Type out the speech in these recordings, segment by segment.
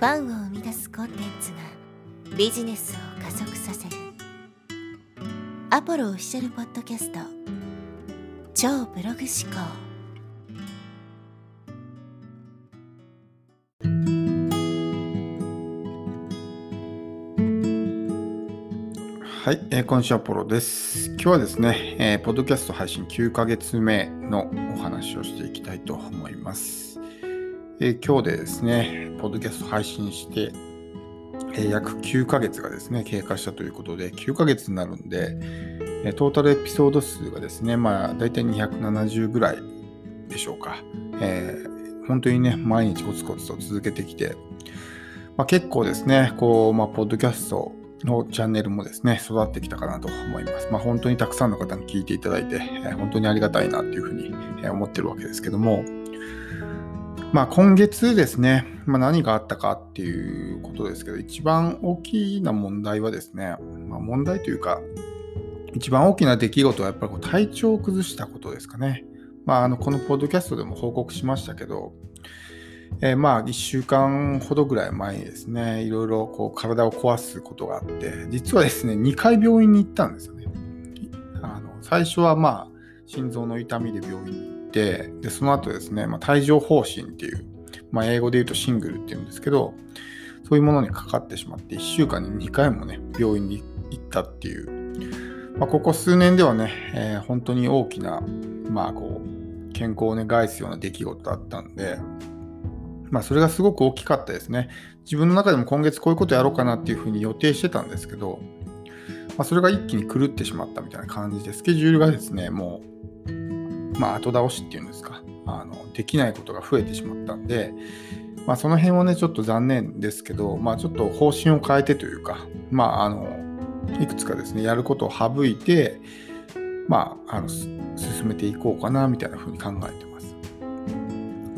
ファンを生み出すコンテンツがビジネスを加速させるアポロオフィシャルポッドキャスト超ブログ思考はい、えー、今週アポロです。今日はですね、えー、ポッドキャスト配信9ヶ月目のお話をしていきたいと思います。えー、今日でですね、ポッドキャスト配信して、えー、約9ヶ月がですね、経過したということで、9ヶ月になるんで、え、トータルエピソード数がですね、まあ、大体270ぐらいでしょうか。えー、本当にね、毎日コツコツと続けてきて、まあ、結構ですね、こう、まあ、ポッドキャストのチャンネルもですね、育ってきたかなと思います。まあ、本当にたくさんの方に聞いていただいて、えー、本当にありがたいなというふうに思ってるわけですけども、まあ、今月ですね、まあ、何があったかっていうことですけど、一番大きな問題はですね、まあ、問題というか、一番大きな出来事はやっぱり体調を崩したことですかね。まあ、あのこのポッドキャストでも報告しましたけど、えー、まあ1週間ほどぐらい前にですね、いろいろこう体を壊すことがあって、実はですね、2回病院に行ったんですよね。あの最初はまあ心臓の痛みで病院にて、で、その後ですね、まあ、帯状疱疹っていう、まあ、英語で言うとシングルっていうんですけど、そういうものにかかってしまって、1週間に2回もね、病院に行ったっていう、まあ、ここ数年ではね、えー、本当に大きな、まあ、こう、健康をね、害すような出来事だったんで、まあ、それがすごく大きかったですね。自分の中でも今月こういうことやろうかなっていうふうに予定してたんですけど、まあ、それが一気に狂ってしまったみたいな感じで、スケジュールがですね、もうまあ、後倒しっていうんですか、あのできないことが増えてしまったんで、まあ、その辺はね、ちょっと残念ですけど、まあ、ちょっと方針を変えてというか、まあ、あの、いくつかですね、やることを省いて、まあ、あの進めていこうかな、みたいな風に考えてます。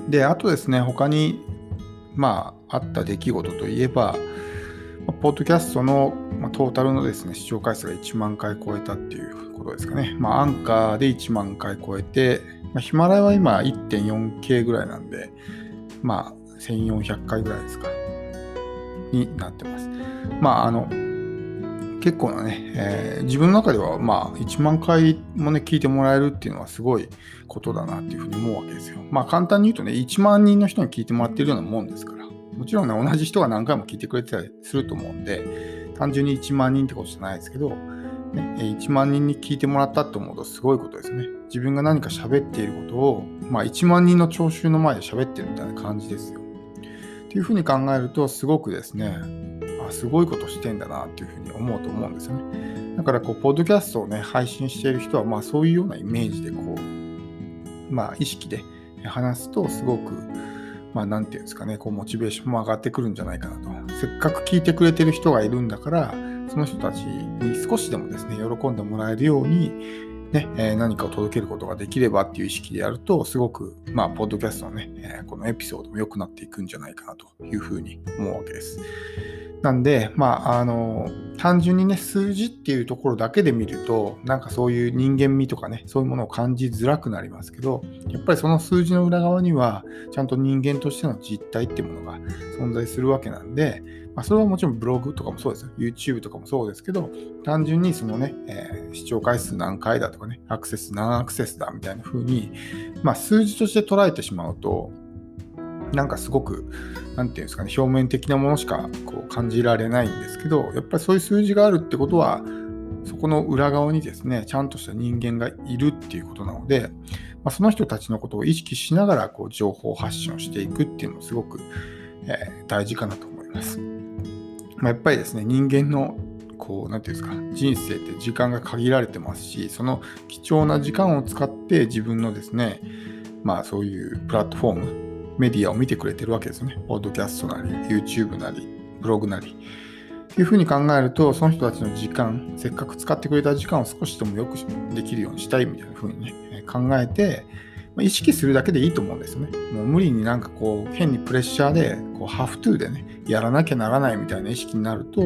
で、あとですね、他に、まあ、あった出来事といえば、ポッドキャストの、トータルのですね、視聴回数が1万回超えたっていうことですかね。まあ、アンカーで1万回超えて、まあ、ヒマラヤは今 1.4K ぐらいなんで、まあ、1400回ぐらいですか、になってます。まあ、あの、結構なね、えー、自分の中ではまあ1万回もね聞いてもらえるっていうのはすごいことだなっていうふうに思うわけですよ。まあ簡単に言うとね1万人の人に聞いてもらってるようなもんですから。もちろんね、同じ人が何回も聞いてくれてたりすると思うんで、単純に1万人ってことじゃないですけど、ね、1万人に聞いてもらったと思うとすごいことですね。自分が何か喋っていることを、まあ、1万人の聴衆の前で喋ってるみたいな感じですよ。っていうふうに考えると、すごくですね、あすごいことしてんだなっていうふうに思うと思うんですよね。だから、こう、ポッドキャストをね、配信している人は、まあ、そういうようなイメージで、こう、まあ、意識で話すと、すごく、まあ、なんていうんですかね、こう、モチベーションも上がってくるんじゃないかなと。せっかく聞いてくれてる人がいるんだから、その人たちに少しでもですね、喜んでもらえるように、ね、え、何かを届けることができればっていう意識でやると、すごく、まあ、ポッドキャストのね、え、このエピソードも良くなっていくんじゃないかなというふうに思うわけです。なんで、まあ、あの、単純にね、数字っていうところだけで見ると、なんかそういう人間味とかね、そういうものを感じづらくなりますけど、やっぱりその数字の裏側には、ちゃんと人間としての実態っていうものが存在するわけなんで、まあ、それはもちろんブログとかもそうですよ。YouTube とかもそうですけど、単純にそのね、えー、視聴回数何回だとかね、アクセス何アクセスだみたいな風に、まあ、数字として捉えてしまうと、なんかすごく、なんていうんですかね、表面的なものしかこう感じられないんですけど、やっぱりそういう数字があるってことは、そこの裏側にですね、ちゃんとした人間がいるっていうことなので、まあ、その人たちのことを意識しながらこう情報発信をしていくっていうのもすごく、えー、大事かなと思います。まあ、やっぱりですね、人間のこう、なんていうんですか、人生って時間が限られてますし、その貴重な時間を使って自分のですね、まあそういうプラットフォーム、メディアを見てくれてるわけですよね。ポッドキャストなり、YouTube なり、ブログなり。っていうふうに考えると、その人たちの時間、せっかく使ってくれた時間を少しでもよくできるようにしたいみたいなふうにね、考えて、意識するだけでいいと思うんですよね。もう無理になんかこう、変にプレッシャーで、こう、ハフトゥーでね、やらなきゃならないみたいな意識になると、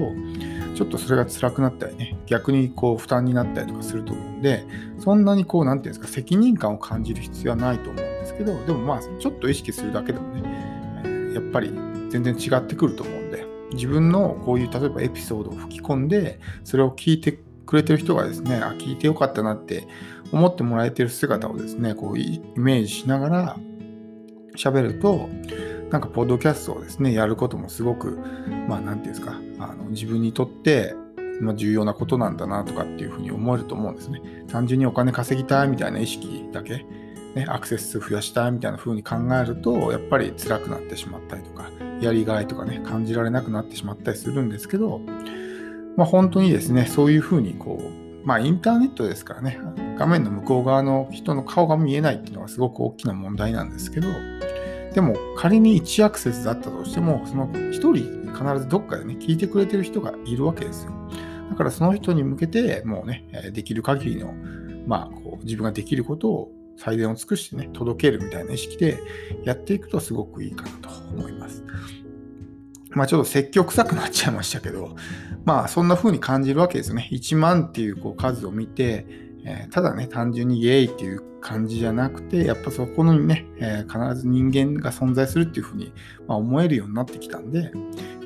ちょっとそれが辛くなったりね、逆にこう、負担になったりとかすると思うんで、そんなにこう、なんていうんですか、責任感を感じる必要はないと思うんですけど、でもまあ、ちょっと意識するだけでもね、やっぱり全全然違ってくると思うんで、自分のこういう例えばエピソードを吹き込んで、それを聞いてくれてる人がですね、あ、聞いてよかったなって思ってもらえてる姿をですね、こうイメージしながら喋ると、なんかポッドキャストをですね、やることもすごく、まあ何て言うんですか、あの自分にとってま重要なことなんだなとかっていうふうに思えると思うんですね。単純にお金稼ぎたいみたいな意識だけ、ね、アクセス数増やしたいみたいな風に考えると、やっぱり辛くなってしまったりとか、やりがいとかね、感じられなくなってしまったりするんですけど、まあ、本当にですね、そういうふうにこう、まあインターネットですからね、画面の向こう側の人の顔が見えないっていうのがすごく大きな問題なんですけど、でも仮に1アクセスだったとしても、その1人必ずどっかでね、聞いてくれてる人がいるわけですよ。だからその人に向けて、もうね、できる限りの、まあ、こう自分ができることを最善を尽くしてね、届けるみたいな意識でやっていくとすごくいいかなと思います。まあちょっと積極臭くなっちゃいましたけど、まあそんな風に感じるわけですよね。1万っていうこう数を見て、えー、ただね、単純にイエーイっていう感じじゃなくて、やっぱそこのにね、えー、必ず人間が存在するっていう風に、まあ、思えるようになってきたんで、やっ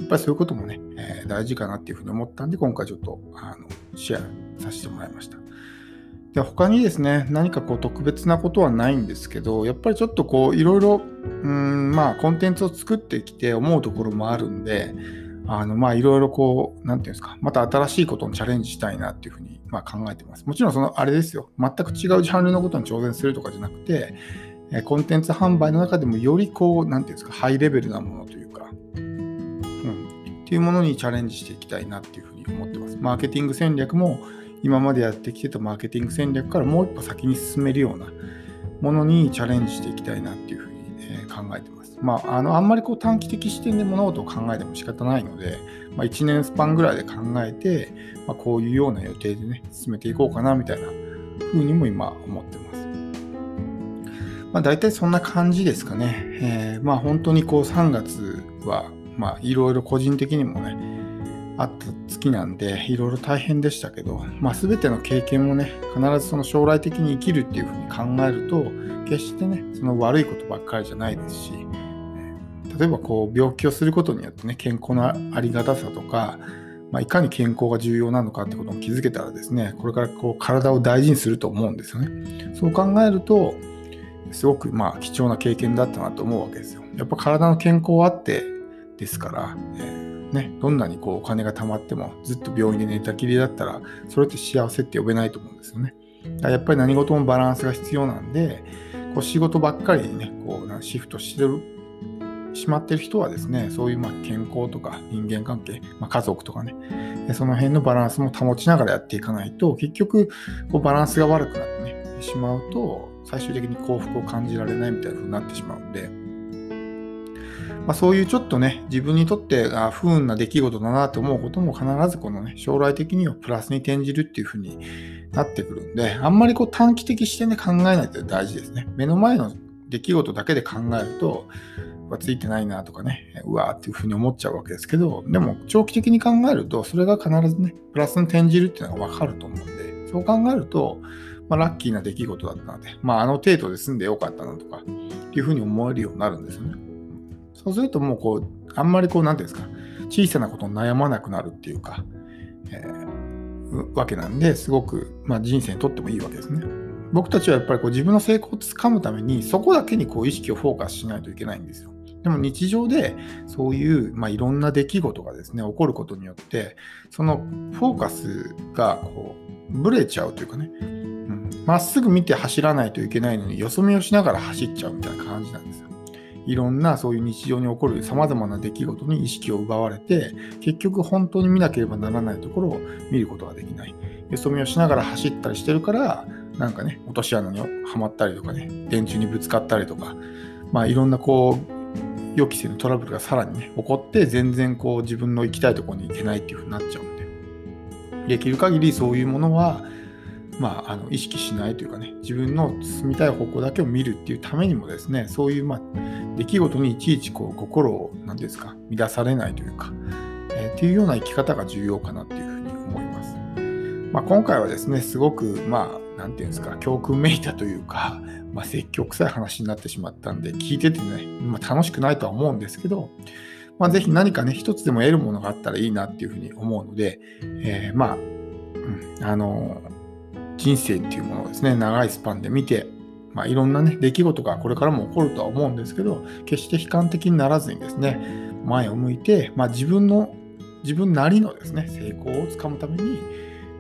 ぱりそういうこともね、えー、大事かなっていう風に思ったんで、今回ちょっとあのシェアさせてもらいました。で他にですね、何かこう特別なことはないんですけど、やっぱりちょっとこういろいろ、うん、まあコンテンツを作ってきて思うところもあるんで、あのまあいろいろこう、なんていうんですか、また新しいことにチャレンジしたいなっていうふうにまあ考えてます。もちろんそのあれですよ、全く違うジャンルのことに挑戦するとかじゃなくて、コンテンツ販売の中でもよりこう、なんていうんですか、ハイレベルなものというか、うん、っていうものにチャレンジしていきたいなっていうふうに思ってます。マーケティング戦略も今までやってきてたマーケティング戦略からもう一歩先に進めるようなものにチャレンジしていきたいなっていうふうに、え考えてます。まあ、あのあんまりこう短期的視点で物事を考えても仕方ないので、まあ、1年スパンぐらいで考えて、まあ、こういうような予定でね、進めていこうかなみたいなふうにも今思ってます。まあ、大体そんな感じですかね。えー、まあ本当にこう3月は、まあいろいろ個人的にもね、あった月なんで、いろいろ大変でしたけど、まあ、全ての経験もね、必ずその将来的に生きるっていうふうに考えると、決してね、その悪いことばっかりじゃないですし、例えばこう病気をすることによってね、健康のありがたさとか、まあ、いかに健康が重要なのかってことも気づけたらですね、これからこう体を大事にすると思うんですよね。そう考えると、すごくまあ貴重な経験だったなと思うわけですよ。やっぱ体の健康あってですから、えーね、どんなにこうお金が貯まってもずっと病院で寝たきりだったら、それって幸せって呼べないと思うんですよね。だからやっぱり何事もバランスが必要なんで、こう仕事ばっかりにね、こうシフトしてるしまってる人はですね、そういうまあ健康とか人間関係、まあ、家族とかね、その辺のバランスも保ちながらやっていかないと、結局こうバランスが悪くなってね、しまうと、最終的に幸福を感じられないみたいな風になってしまうんで、まあ、そういうちょっとね、自分にとってあ不運な出来事だなと思うことも必ずこのね、将来的にはプラスに転じるっていう風になってくるんで、あんまりこう短期的視点で考えないって大事ですね。目の前の出来事だけで考えると、はついてないなとかね、うわーっていう風に思っちゃうわけですけど、でも長期的に考えると、それが必ずね、プラスに転じるっていうのがわかると思うんで、そう考えると、まあ、ラッキーな出来事だったので、まあ、あの程度で済んでよかったなとか、っていう風に思えるようになるんですよね。そうするともうこう、あんまりこう、なんていうんですか、小さなことに悩まなくなるっていうか、えー、わけなんで、すごく、まあ、人生にとってもいいわけですね。僕たちはやっぱりこう自分の成功をつかむために、そこだけにこう意識をフォーカスしないといけないんですよ。でも日常でそういう、まあ、いろんな出来事がですね、起こることによって、そのフォーカスがこう、ブレちゃうというかね、ま、うん、っすぐ見て走らないといけないのに、よそ見をしながら走っちゃうみたいな感じなんですよ。いろんなそういう日常に起こる様々な出来事に意識を奪われて、結局本当に見なければならないところを見ることができない。よそ見をしながら走ったりしてるから、なんかね、落とし穴にはまったりとかね、電柱にぶつかったりとか、まあいろんなこう、予期せぬトラブルがさらにね、起こって、全然こう自分の行きたいところに行けないっていう風になっちゃうんで、できる限りそういうものは、まあ、あの意識しないというかね、自分の進みたい方向だけを見るっていうためにもですね、そういう、まあ、出来事にいちいちこう心を、何ですか、乱されないというか、えー、っていうような生き方が重要かなっていうふうに思います。まあ、今回はですね、すごく、まあ、なんていうんですか、教訓めいたというか、まあ、積極臭い話になってしまったんで、聞いててね、まあ、楽しくないとは思うんですけど、まあ、ぜひ何かね、一つでも得るものがあったらいいなっていうふうに思うので、えー、まあ、うん、あの人生っていうものをですね、長いスパンで見て、まあ、いろんなね、出来事がこれからも起こるとは思うんですけど、決して悲観的にならずにですね、前を向いて、まあ、自分の、自分なりのですね、成功をつかむために、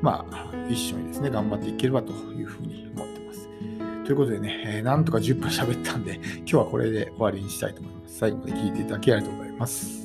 まあ、一緒にですね、頑張っていければというふうに思ってます。ということでね、えー、なんとか10分喋ったんで、今日はこれで終わりにしたいと思います。最後まで聞いていただきありがとうございます。